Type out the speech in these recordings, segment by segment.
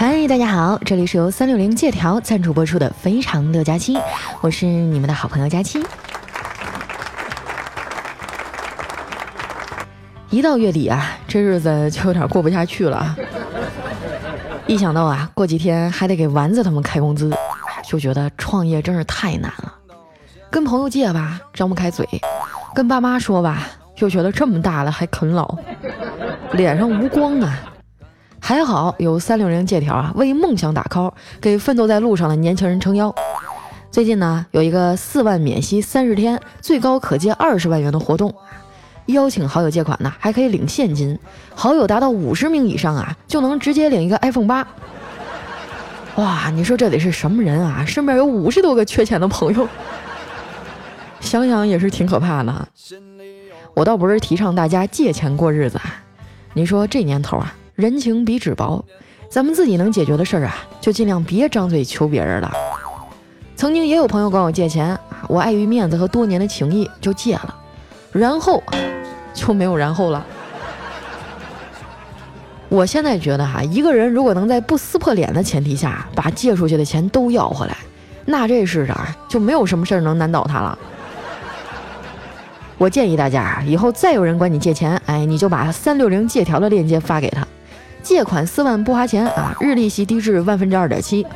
嗨，大家好，这里是由三六零借条赞助播出的《非常六加七》，我是你们的好朋友佳期。一到月底啊，这日子就有点过不下去了。一想到啊，过几天还得给丸子他们开工资，就觉得创业真是太难了。跟朋友借吧，张不开嘴；跟爸妈说吧，又觉得这么大了还啃老，脸上无光啊。还好有三六零借条啊，为梦想打 call，给奋斗在路上的年轻人撑腰。最近呢，有一个四万免息三十天，最高可借二十万元的活动，邀请好友借款呢，还可以领现金。好友达到五十名以上啊，就能直接领一个 iPhone 八。哇，你说这得是什么人啊？身边有五十多个缺钱的朋友，想想也是挺可怕的。我倒不是提倡大家借钱过日子，啊，你说这年头啊。人情比纸薄，咱们自己能解决的事儿啊，就尽量别张嘴求别人了。曾经也有朋友管我借钱，我碍于面子和多年的情谊就借了，然后就没有然后了。我现在觉得哈，一个人如果能在不撕破脸的前提下把借出去的钱都要回来，那这世上就没有什么事儿能难倒他了。我建议大家啊，以后再有人管你借钱，哎，你就把三六零借条的链接发给他。借款四万不花钱啊，日利息低至万分之二点七。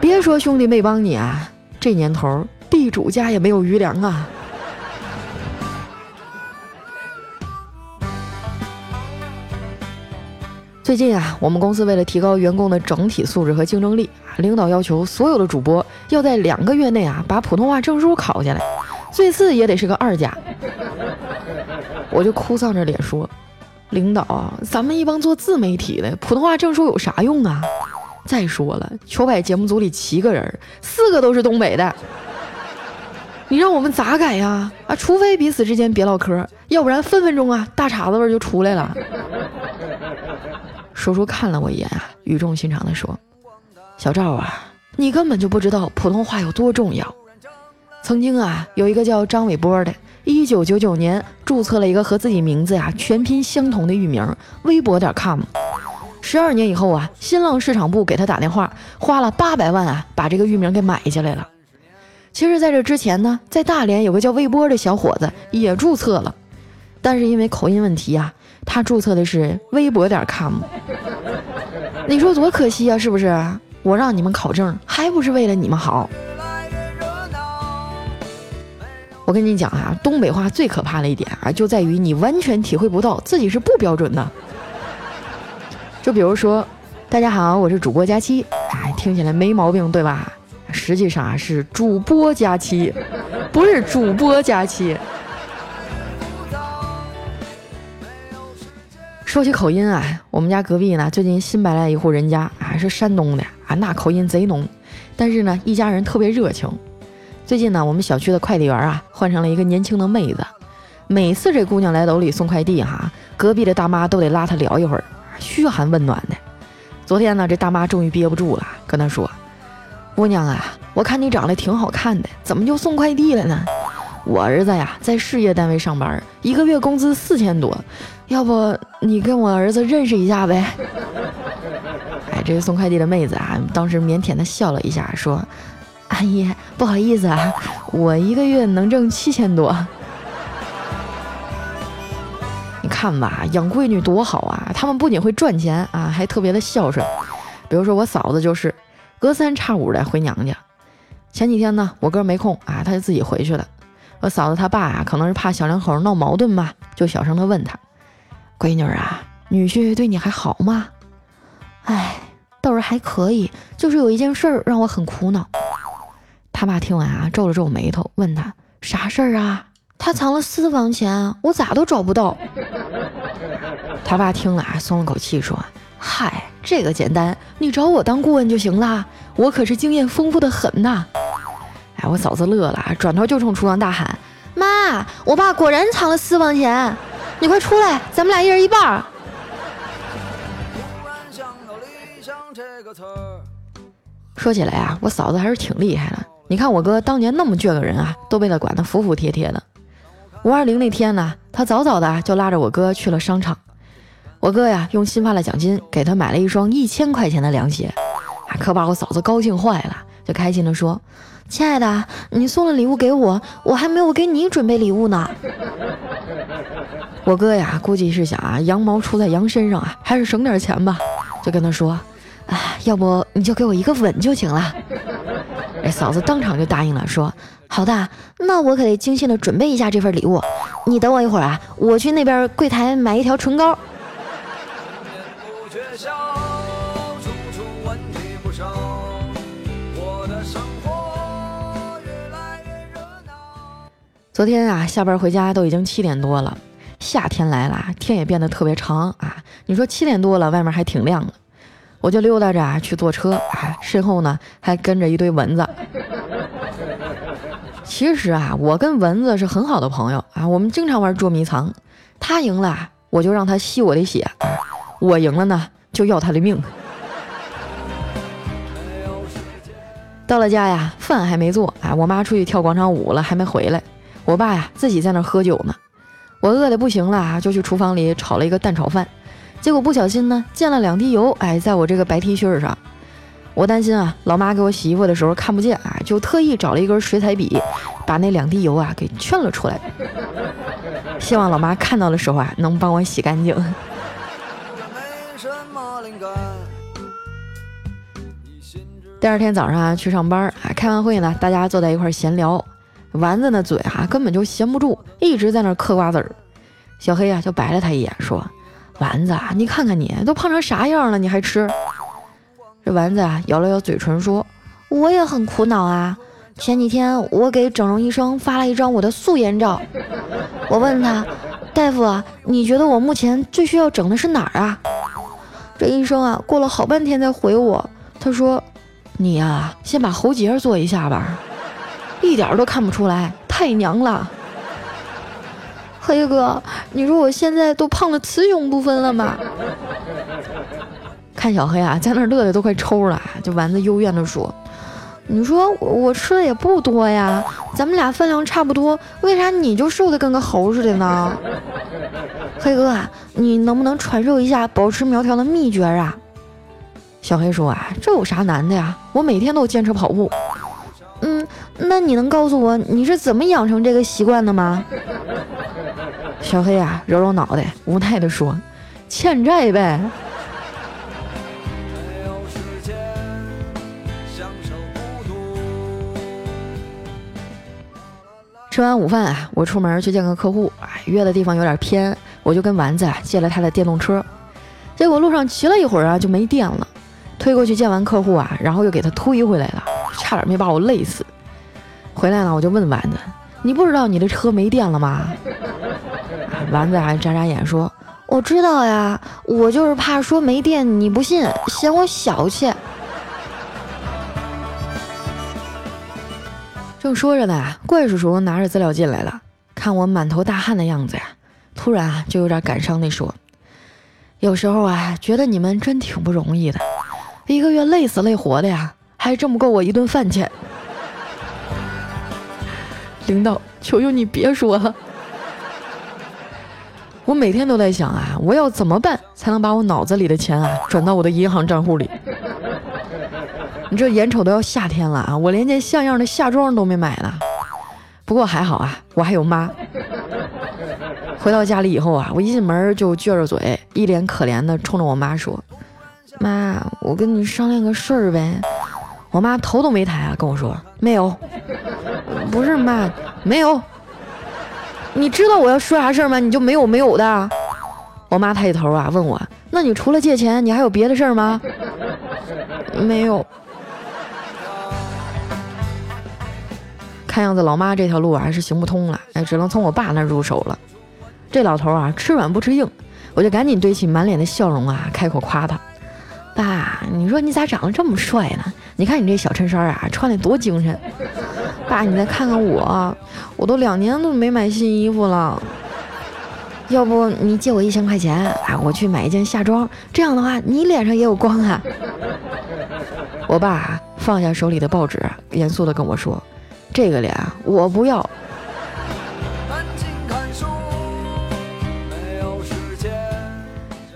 别说兄弟没帮你啊，这年头地主家也没有余粮啊。最近啊，我们公司为了提高员工的整体素质和竞争力，领导要求所有的主播要在两个月内啊把普通话证书考下来，最次也得是个二甲。我就哭丧着脸说。领导，咱们一帮做自媒体的，普通话证书有啥用啊？再说了，球百节目组里七个人，四个都是东北的，你让我们咋改呀？啊，除非彼此之间别唠嗑，要不然分分钟啊，大碴子味就出来了。叔叔看了我一眼啊，语重心长地说：“小赵啊，你根本就不知道普通话有多重要。曾经啊，有一个叫张伟波的。”一九九九年注册了一个和自己名字呀全拼相同的域名，微博点 com。十二年以后啊，新浪市场部给他打电话，花了八百万啊，把这个域名给买下来了。其实，在这之前呢，在大连有个叫微波的小伙子也注册了，但是因为口音问题啊，他注册的是微博点 com。你说多可惜啊，是不是？我让你们考证，还不是为了你们好？我跟你讲啊，东北话最可怕的一点啊，就在于你完全体会不到自己是不标准的。就比如说，大家好，我是主播佳期，哎，听起来没毛病，对吧？实际上啊，是主播佳期，不是主播佳期。说起口音啊，我们家隔壁呢，最近新搬来一户人家，还是山东的啊，那口音贼浓，但是呢，一家人特别热情。最近呢，我们小区的快递员啊，换成了一个年轻的妹子。每次这姑娘来楼里送快递，哈，隔壁的大妈都得拉她聊一会儿，嘘寒问暖的。昨天呢，这大妈终于憋不住了，跟她说：“姑娘啊，我看你长得挺好看的，怎么就送快递了呢？我儿子呀，在事业单位上班，一个月工资四千多，要不你跟我儿子认识一下呗？” 哎，这个送快递的妹子啊，当时腼腆的笑了一下，说。阿姨，不好意思啊，我一个月能挣七千多。你看吧，养闺女多好啊！他们不仅会赚钱啊，还特别的孝顺。比如说我嫂子就是，隔三差五的回娘家。前几天呢，我哥没空啊，他就自己回去了。我嫂子她爸啊，可能是怕小两口闹矛盾吧，就小声的问他：“闺女啊，女婿对你还好吗？”哎，倒是还可以，就是有一件事儿让我很苦恼。他爸听完啊，皱了皱眉头，问他啥事儿啊？他藏了私房钱，我咋都找不到。他爸听了啊，松了口气，说：“嗨，这个简单，你找我当顾问就行了，我可是经验丰富的很呐。”哎，我嫂子乐了，转头就冲厨房大喊：“妈，我爸果然藏了私房钱，你快出来，咱们俩一人一半。”说起来啊，我嫂子还是挺厉害的。你看我哥当年那么倔个人啊，都被他管得服服帖帖的。五二零那天呢，他早早的就拉着我哥去了商场。我哥呀，用新发的奖金给他买了一双一千块钱的凉鞋，可把我嫂子高兴坏了，就开心的说：“亲爱的，你送了礼物给我，我还没有给你准备礼物呢。”我哥呀，估计是想啊，羊毛出在羊身上啊，还是省点钱吧，就跟他说：“啊，要不你就给我一个吻就行了。”嫂子当场就答应了，说：“好的，那我可得精心的准备一下这份礼物。你等我一会儿啊，我去那边柜台买一条唇膏。”昨天啊，下班回家都已经七点多了。夏天来了，天也变得特别长啊。你说七点多了，外面还挺亮的，我就溜达着啊去坐车啊，身后呢还跟着一堆蚊子。其实啊，我跟蚊子是很好的朋友啊，我们经常玩捉迷藏。他赢了，我就让他吸我的血；我赢了呢，就要他的命。到了家呀，饭还没做啊，我妈出去跳广场舞了，还没回来。我爸呀，自己在那喝酒呢。我饿得不行了，就去厨房里炒了一个蛋炒饭。结果不小心呢，溅了两滴油，哎，在我这个白 T 恤上。我担心啊，老妈给我洗衣服的时候看不见啊，就特意找了一根水彩笔，把那两滴油啊给圈了出来。希望老妈看到的时候啊，能帮我洗干净。第二天早上啊，去上班啊，开完会呢，大家坐在一块闲聊。丸子那嘴啊根本就闲不住，一直在那嗑瓜子儿。小黑啊就白了他一眼，说：“丸子，你看看你都胖成啥样了，你还吃？”这丸子啊咬了咬嘴唇，说：“我也很苦恼啊。前几天我给整容医生发了一张我的素颜照，我问他，大夫啊，你觉得我目前最需要整的是哪儿啊？这医生啊过了好半天才回我，他说：你呀先把喉结做一下吧。”一点都看不出来，太娘了。黑哥，你说我现在都胖了雌雄不分了吗？看小黑啊，在那乐的都快抽了。就丸子幽怨的说：“你说我吃的也不多呀，咱们俩分量差不多，为啥你就瘦的跟个猴似的呢？” 黑哥啊，你能不能传授一下保持苗条的秘诀啊？小黑说啊，这有啥难的呀？我每天都坚持跑步。嗯，那你能告诉我你是怎么养成这个习惯的吗？小黑啊，揉揉脑袋，无奈的说：“欠债呗。”吃完午饭啊，我出门去见个客户，哎，约的地方有点偏，我就跟丸子啊借了他的电动车，结果路上骑了一会儿啊就没电了，推过去见完客户啊，然后又给他推回来了。差点没把我累死。回来呢，我就问丸子：“你不知道你的车没电了吗？”丸子还眨眨眼说：“我知道呀，我就是怕说没电你不信，嫌我小气。”正说着呢，怪叔叔拿着资料进来了，看我满头大汗的样子呀，突然就有点感伤地说：“有时候啊，觉得你们真挺不容易的，一个月累死累活的呀。”还挣不够我一顿饭钱，领导，求求你别说了。我每天都在想啊，我要怎么办才能把我脑子里的钱啊转到我的银行账户里？你这眼瞅都要夏天了啊，我连件像样的夏装都没买呢。不过还好啊，我还有妈。回到家里以后啊，我一进门就撅着嘴，一脸可怜的冲着我妈说：“妈，我跟你商量个事儿呗。”我妈头都没抬啊，跟我说没有，不是妈，没有。你知道我要说啥事儿吗？你就没有没有的。我妈抬起头啊，问我，那你除了借钱，你还有别的事儿吗？没有。看样子老妈这条路啊是行不通了，哎，只能从我爸那入手了。这老头啊吃软不吃硬，我就赶紧堆起满脸的笑容啊，开口夸他。爸，你说你咋长得这么帅呢？你看你这小衬衫啊，穿的多精神。爸，你再看看我，我都两年都没买新衣服了。要不你借我一千块钱啊，我去买一件夏装，这样的话你脸上也有光啊。我爸放下手里的报纸，严肃的跟我说：“这个脸我不要。”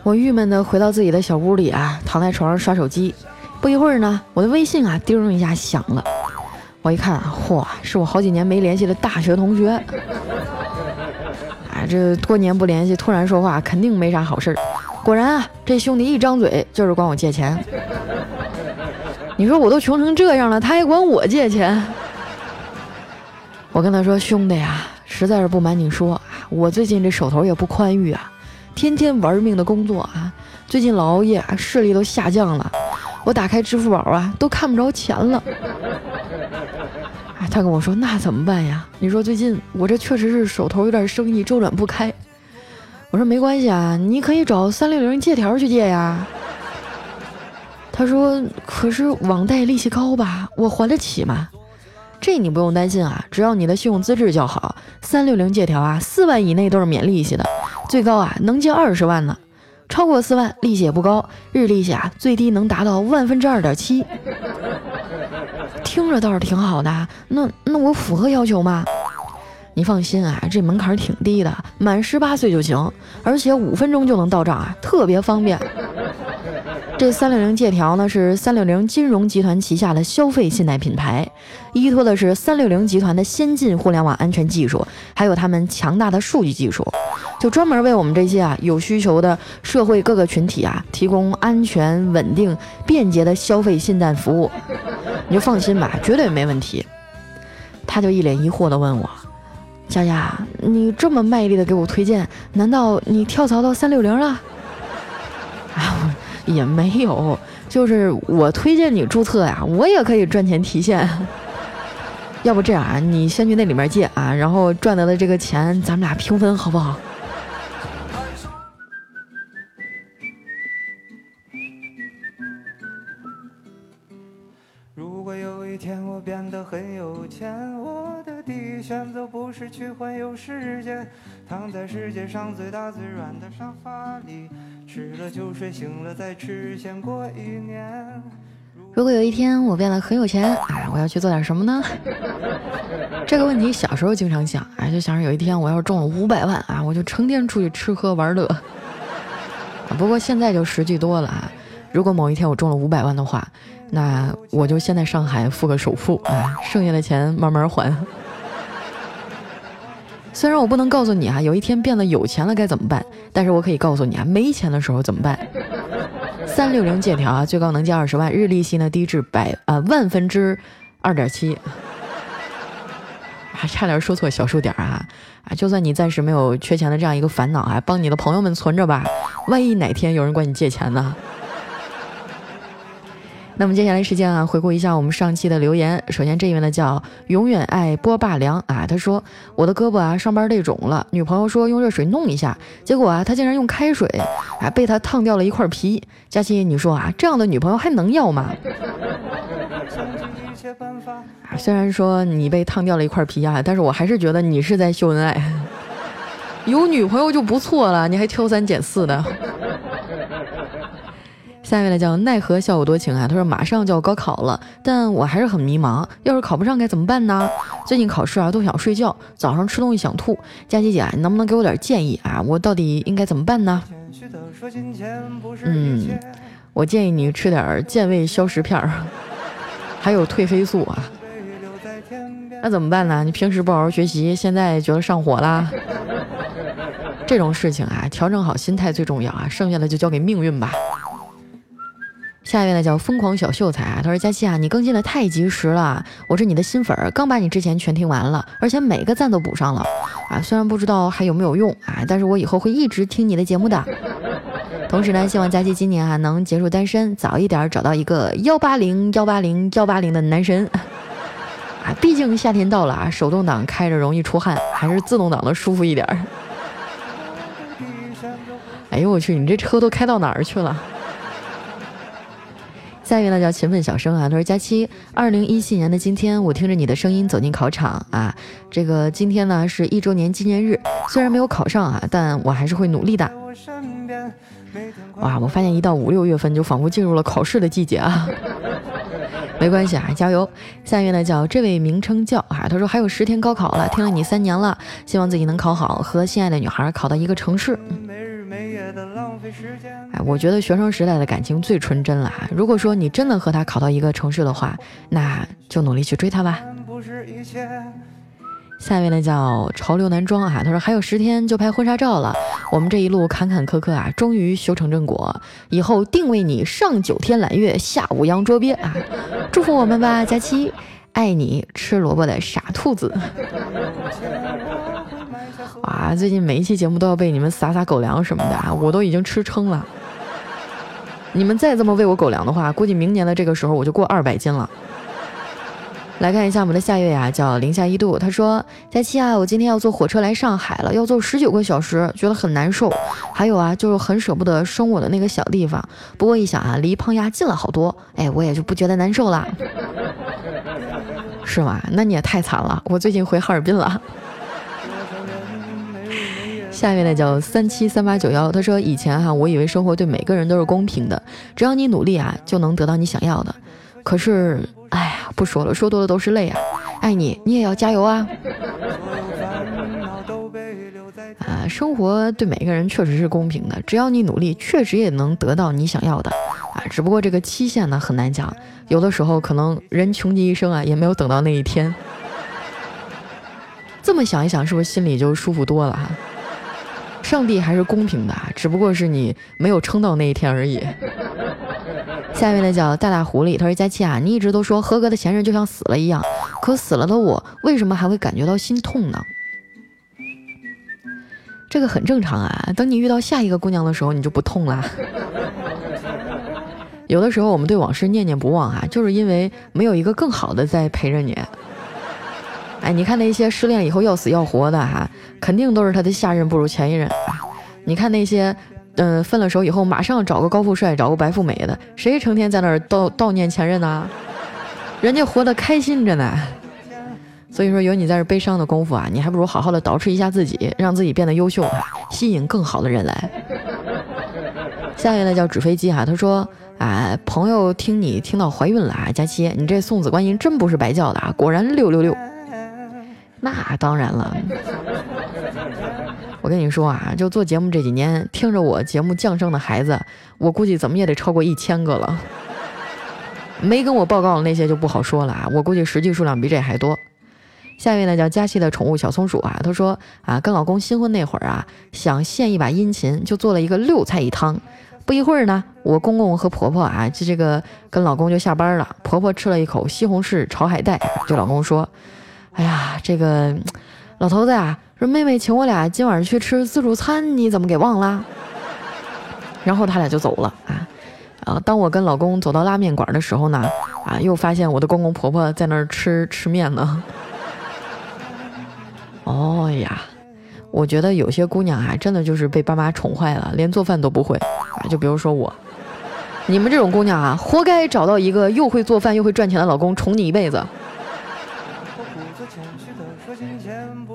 我郁闷的回到自己的小屋里啊，躺在床上刷手机。不一会儿呢，我的微信啊，叮一下响了。我一看，嚯，是我好几年没联系的大学同学。哎，这多年不联系，突然说话，肯定没啥好事儿。果然啊，这兄弟一张嘴就是管我借钱。你说我都穷成这样了，他还管我借钱？我跟他说，兄弟啊，实在是不瞒你说，我最近这手头也不宽裕啊，天天玩命的工作啊，最近老熬夜，视力都下降了。我打开支付宝啊，都看不着钱了。哎，他跟我说那怎么办呀？你说最近我这确实是手头有点生意周转不开。我说没关系啊，你可以找三六零借条去借呀。他说可是网贷利息高吧，我还得起吗？这你不用担心啊，只要你的信用资质较好，三六零借条啊，四万以内都是免利息的，最高啊能借二十万呢。超过四万，利息也不高，日利息啊最低能达到万分之二点七，听着倒是挺好的。那那我符合要求吗？你放心啊，这门槛挺低的，满十八岁就行，而且五分钟就能到账啊，特别方便。这三六零借条呢，是三六零金融集团旗下的消费信贷品牌，依托的是三六零集团的先进互联网安全技术，还有他们强大的数据技术，就专门为我们这些啊有需求的社会各个群体啊提供安全、稳定、便捷的消费信贷服务。你就放心吧，绝对没问题。他就一脸疑惑地问我：“佳佳，你这么卖力的给我推荐，难道你跳槽到三六零了？”啊！也没有，就是我推荐你注册呀，我也可以赚钱提现。要不这样啊，你先去那里面借啊，然后赚得的这个钱咱们俩平分，好不好？如果有一天我变得很有钱，我的第一选择不是去环游世界，躺在世界上最大最软的沙发里。吃了就睡，醒了再吃，先过一年。如果有一天我变得很有钱，哎，我要去做点什么呢？这个问题小时候经常想，哎，就想着有一天我要是中了五百万啊，我就成天出去吃喝玩乐。不过现在就实际多了啊。如果某一天我中了五百万的话，那我就先在上海付个首付啊，剩下的钱慢慢还。虽然我不能告诉你啊，有一天变得有钱了该怎么办，但是我可以告诉你啊，没钱的时候怎么办？三六零借条啊，最高能借二十万，日利息呢低至百啊万分之二点七，还差点说错小数点啊啊！就算你暂时没有缺钱的这样一个烦恼啊，帮你的朋友们存着吧，万一哪天有人管你借钱呢？那么接下来时间啊，回顾一下我们上期的留言。首先这一位呢叫永远爱波霸凉啊，他说我的胳膊啊上班累肿了，女朋友说用热水弄一下，结果啊他竟然用开水，啊被他烫掉了一块皮。佳琪，你说啊这样的女朋友还能要吗？虽然说你被烫掉了一块皮啊，但是我还是觉得你是在秀恩爱。有女朋友就不错了，你还挑三拣四的。下一位呢叫奈何笑我多情啊，他说马上就要高考了，但我还是很迷茫，要是考不上该怎么办呢？最近考试啊都想睡觉，早上吃东西想吐，佳琪姐你能不能给我点建议啊？我到底应该怎么办呢？嗯，我建议你吃点健胃消食片儿，还有褪黑素啊。那怎么办呢？你平时不好好学习，现在觉得上火啦？这种事情啊，调整好心态最重要啊，剩下的就交给命运吧。下一位呢叫疯狂小秀才啊，他说佳期啊，你更新的太及时了，我是你的新粉儿，刚把你之前全听完了，而且每个赞都补上了啊。虽然不知道还有没有用啊，但是我以后会一直听你的节目的。同时呢，希望佳期今年啊能结束单身，早一点找到一个幺八零幺八零幺八零的男神 啊。毕竟夏天到了啊，手动挡开着容易出汗，还是自动挡的舒服一点。哎呦我去，你这车都开到哪儿去了？下一位呢叫勤奋小生啊，他说：佳期，二零一七年的今天，我听着你的声音走进考场啊，这个今天呢是一周年纪念日，虽然没有考上啊，但我还是会努力的。哇，我发现一到五六月份就仿佛进入了考试的季节啊，没关系啊，加油。下一位呢叫这位名称叫啊，他说还有十天高考了，听了你三年了，希望自己能考好，和心爱的女孩考到一个城市。哎，我觉得学生时代的感情最纯真了哈。如果说你真的和他考到一个城市的话，那就努力去追他吧。下一位呢叫潮流男装啊，他说还有十天就拍婚纱照了，我们这一路坎坎坷坷啊，终于修成正果，以后定为你上九天揽月，下五洋捉鳖啊，祝福我们吧，佳期，爱你吃萝卜的傻兔子。啊，最近每一期节目都要被你们撒撒狗粮什么的啊，我都已经吃撑了。你们再这么喂我狗粮的话，估计明年的这个时候我就过二百斤了。来看一下我们的下一位啊，叫零下一度。他说：“佳期啊，我今天要坐火车来上海了，要坐十九个小时，觉得很难受。还有啊，就是很舍不得生我的那个小地方。不过一想啊，离胖丫近了好多，哎，我也就不觉得难受了，是吗？那你也太惨了。我最近回哈尔滨了。下一位呢，叫三七三八九幺。他说：以前哈，我以为生活对每个人都是公平的，只要你努力啊，就能得到你想要的。可是。”哎呀，不说了，说多了都是泪啊！爱你，你也要加油啊！啊，生活对每个人确实是公平的，只要你努力，确实也能得到你想要的啊！只不过这个期限呢很难讲，有的时候可能人穷极一生啊，也没有等到那一天。这么想一想，是不是心里就舒服多了哈？上帝还是公平的，只不过是你没有撑到那一天而已。下一位呢叫大大狐狸，他说：“佳琪啊，你一直都说合格的前任就像死了一样，可死了的我为什么还会感觉到心痛呢？这个很正常啊，等你遇到下一个姑娘的时候，你就不痛了。有的时候我们对往事念念不忘啊，就是因为没有一个更好的在陪着你。哎，你看那些失恋以后要死要活的哈，肯定都是他的下任不如前一任。你看那些……嗯，分了手以后马上找个高富帅，找个白富美的，谁成天在那儿悼悼念前任呢？人家活得开心着呢。所以说，有你在这悲伤的功夫啊，你还不如好好的捯饬一下自己，让自己变得优秀，吸引更好的人来。下一位呢叫纸飞机哈，他说啊，朋友听你听到怀孕了啊，佳期，你这送子观音真不是白叫的啊，果然六六六。那当然了。我跟你说啊，就做节目这几年，听着我节目降生的孩子，我估计怎么也得超过一千个了。没跟我报告的那些就不好说了啊，我估计实际数量比这还多。下一位呢叫佳琪的宠物小松鼠啊，他说啊，跟老公新婚那会儿啊，想献一把殷勤，就做了一个六菜一汤。不一会儿呢，我公公和婆婆啊，就这个跟老公就下班了。婆婆吃了一口西红柿炒海带，对老公说：“哎呀，这个老头子啊。”说妹妹请我俩今晚上去吃自助餐，你怎么给忘了？然后他俩就走了啊。啊，当我跟老公走到拉面馆的时候呢，啊，又发现我的公公婆婆在那儿吃吃面呢。哦呀，我觉得有些姑娘啊，真的就是被爸妈宠坏了，连做饭都不会啊。就比如说我，你们这种姑娘啊，活该找到一个又会做饭又会赚钱的老公，宠你一辈子。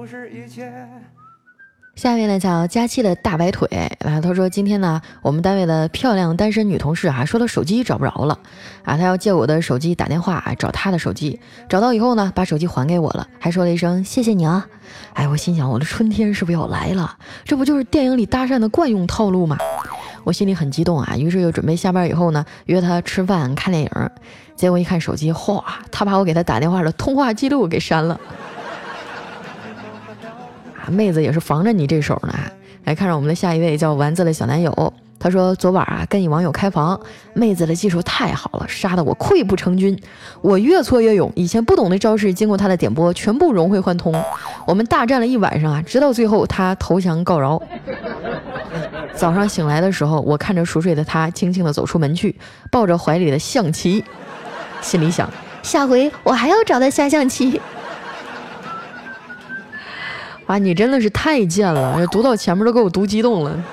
是一切。下面呢叫佳期的大白腿，啊，他说今天呢，我们单位的漂亮单身女同事啊，说她手机找不着了，啊，她要借我的手机打电话啊找她的手机，找到以后呢，把手机还给我了，还说了一声谢谢你啊，哎，我心想我的春天是不是要来了？这不就是电影里搭讪的惯用套路吗？我心里很激动啊，于是又准备下班以后呢，约她吃饭看电影，结果一看手机，哗，他把我给他打电话的通话记录给删了。妹子也是防着你这手呢。来看着我们的下一位叫丸子的小男友，他说昨晚啊跟一网友开房，妹子的技术太好了，杀得我溃不成军。我越挫越勇，以前不懂的招式，经过他的点拨，全部融会贯通。我们大战了一晚上啊，直到最后他投降告饶。早上醒来的时候，我看着熟睡的他，轻轻地走出门去，抱着怀里的象棋，心里想：下回我还要找他下象棋。啊，你真的是太贱了！读到前面都给我读激动了。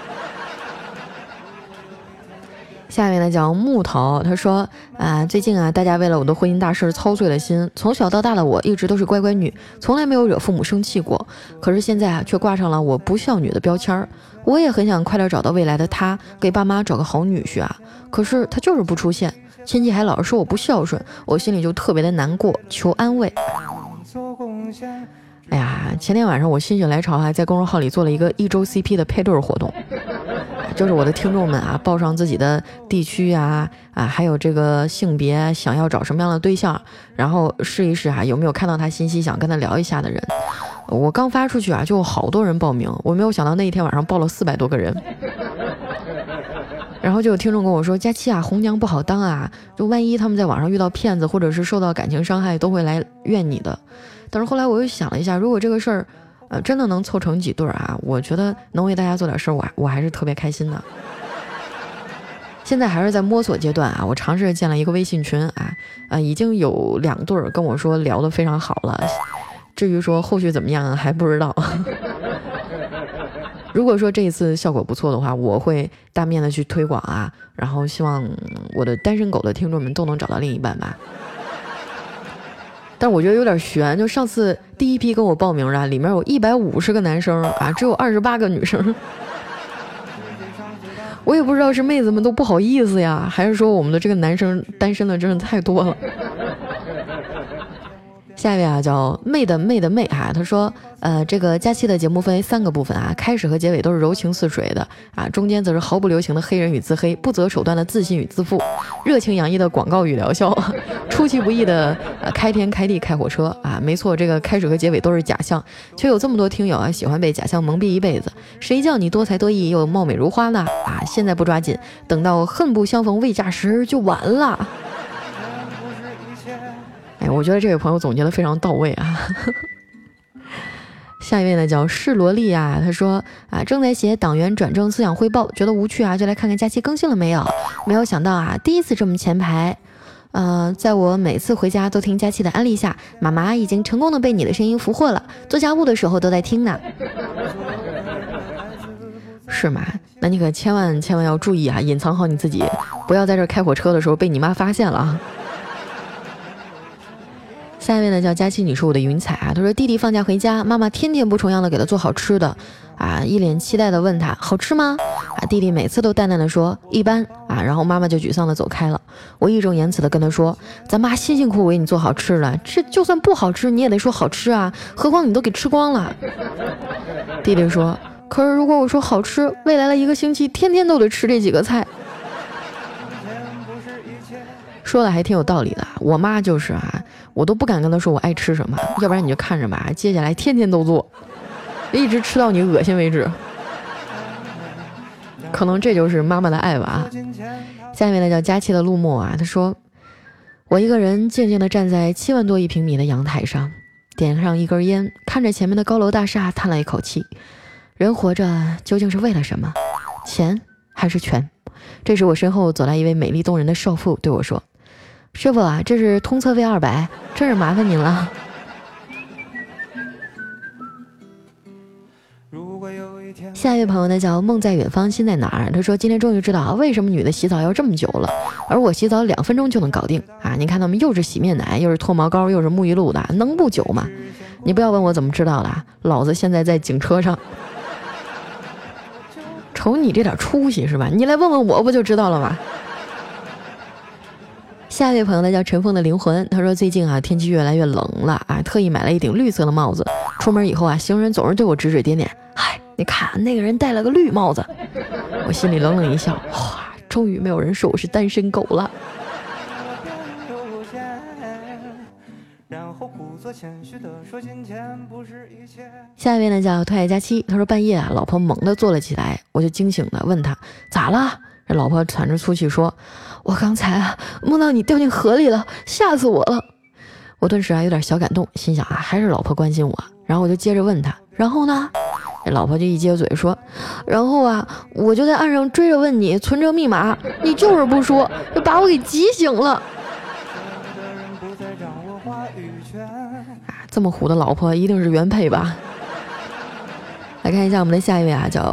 下面呢叫木头，他说啊，最近啊，大家为了我的婚姻大事操碎了心。从小到大的我一直都是乖乖女，从来没有惹父母生气过。可是现在啊，却挂上了我不孝女的标签儿。我也很想快点找到未来的他，给爸妈找个好女婿啊。可是他就是不出现，亲戚还老是说我不孝顺，我心里就特别的难过，求安慰。哎呀，前天晚上我心血来潮，还在公众号里做了一个一周 CP 的配对活动，就是我的听众们啊，报上自己的地区呀，啊，还有这个性别，想要找什么样的对象，然后试一试啊，有没有看到他信息想跟他聊一下的人。我刚发出去啊，就好多人报名，我没有想到那一天晚上报了四百多个人。然后就有听众跟我说：“佳期啊，红娘不好当啊，就万一他们在网上遇到骗子，或者是受到感情伤害，都会来怨你的。”但是后来我又想了一下，如果这个事儿，呃，真的能凑成几对儿啊，我觉得能为大家做点事儿，我我还是特别开心的。现在还是在摸索阶段啊，我尝试建了一个微信群啊，啊，已经有两对儿跟我说聊得非常好了，至于说后续怎么样还不知道。如果说这一次效果不错的话，我会大面的去推广啊，然后希望我的单身狗的听众们都能找到另一半吧。但是我觉得有点悬，就上次第一批跟我报名的，里面有一百五十个男生啊，只有二十八个女生。我也不知道是妹子们都不好意思呀，还是说我们的这个男生单身的真的太多了。下一位啊，叫妹的妹的妹哈，他说，呃，这个假期的节目分为三个部分啊，开始和结尾都是柔情似水的啊，中间则是毫不留情的黑人与自黑，不择手段的自信与自负，热情洋溢的广告与疗效，出其不意的呃开天开地开火车啊，没错，这个开始和结尾都是假象，却有这么多听友啊喜欢被假象蒙蔽一辈子，谁叫你多才多艺又貌美如花呢？啊，现在不抓紧，等到恨不相逢未嫁时就完了。我觉得这位朋友总结的非常到位啊。下一位呢叫是萝莉啊，他说啊正在写党员转正思想汇报，觉得无趣啊，就来看看假期更新了没有。没有想到啊，第一次这么前排。呃，在我每次回家都听佳期的安利下，妈妈已经成功的被你的声音俘获了。做家务的时候都在听呢。是吗？那你可千万千万要注意啊，隐藏好你自己，不要在这开火车的时候被你妈发现了啊。下一位呢叫佳期，你是我的云彩啊。他说弟弟放假回家，妈妈天天不重样的给他做好吃的啊，一脸期待的问他好吃吗？啊，弟弟每次都淡淡的说一般啊，然后妈妈就沮丧的走开了。我义正言辞的跟他说，咱妈辛辛苦苦为你做好吃的，这就算不好吃你也得说好吃啊，何况你都给吃光了。弟弟说，可是如果我说好吃，未来的一个星期天天都得吃这几个菜。说的还挺有道理的，我妈就是啊，我都不敢跟他说我爱吃什么，要不然你就看着吧，接下来天天都做，一直吃到你恶心为止。可能这就是妈妈的爱吧。下面呢叫佳期的陆墨啊，他说，我一个人静静地站在七万多一平米的阳台上，点上一根烟，看着前面的高楼大厦，叹了一口气。人活着究竟是为了什么？钱还是权？这时我身后走来一位美丽动人的少妇，对我说。师傅啊，这是通测费二百，真是麻烦您了。下一位朋友呢，叫梦在远方，心在哪儿？他说今天终于知道为什么女的洗澡要这么久了，而我洗澡两分钟就能搞定啊！你看他们又是洗面奶，又是脱毛膏，又是沐浴露的，能不久吗？你不要问我怎么知道的，老子现在在警车上。瞅你这点出息是吧？你来问问我不就知道了吗？下一位朋友呢叫陈凤的灵魂，他说最近啊天气越来越冷了啊，特意买了一顶绿色的帽子，出门以后啊行人总是对我指指点点，嗨，你看那个人戴了个绿帽子，我心里冷冷一笑，哇，终于没有人说我是单身狗了。下一位呢叫特爱佳期，他说半夜啊老婆猛地坐了起来，我就惊醒了，问他咋了？这老婆喘着粗气说。我刚才啊梦到你掉进河里了，吓死我了！我顿时啊有点小感动，心想啊还是老婆关心我。然后我就接着问他，然后呢？这老婆就一接嘴说，然后啊我就在岸上追着问你存折密码，你就是不说，就把我给急醒了。啊，这么虎的老婆一定是原配吧？来看一下我们的下一位啊，叫。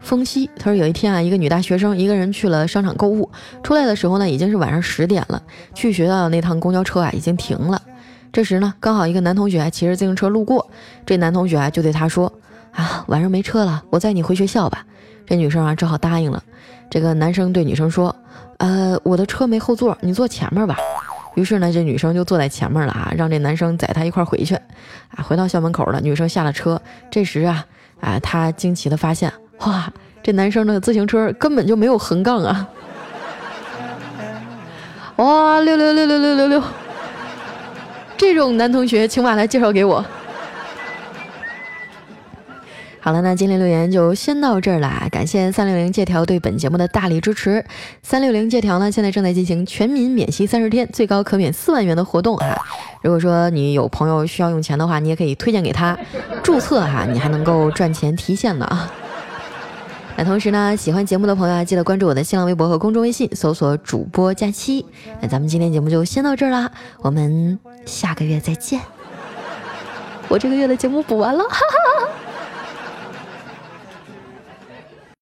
风息，他说有一天啊，一个女大学生一个人去了商场购物，出来的时候呢，已经是晚上十点了。去学校的那趟公交车啊，已经停了。这时呢，刚好一个男同学骑着自行车路过，这男同学啊就对他说：“啊，晚上没车了，我载你回学校吧。”这女生啊只好答应了。这个男生对女生说：“呃，我的车没后座，你坐前面吧。”于是呢，这女生就坐在前面了啊，让这男生载她一块回去。啊，回到校门口了，女生下了车。这时啊，啊，她惊奇的发现。哇，这男生的自行车根本就没有横杠啊！哇，六六六六六六六，这种男同学，请把他介绍给我。好了，那今天留言就先到这儿啦。感谢三六零借条对本节目的大力支持。三六零借条呢，现在正在进行全民免息三十天，最高可免四万元的活动啊！如果说你有朋友需要用钱的话，你也可以推荐给他注册哈，你还能够赚钱提现呢啊！那同时呢，喜欢节目的朋友啊，记得关注我的新浪微博和公众微信，搜索主播佳期。那咱们今天节目就先到这儿啦，我们下个月再见。我这个月的节目补完了，哈哈。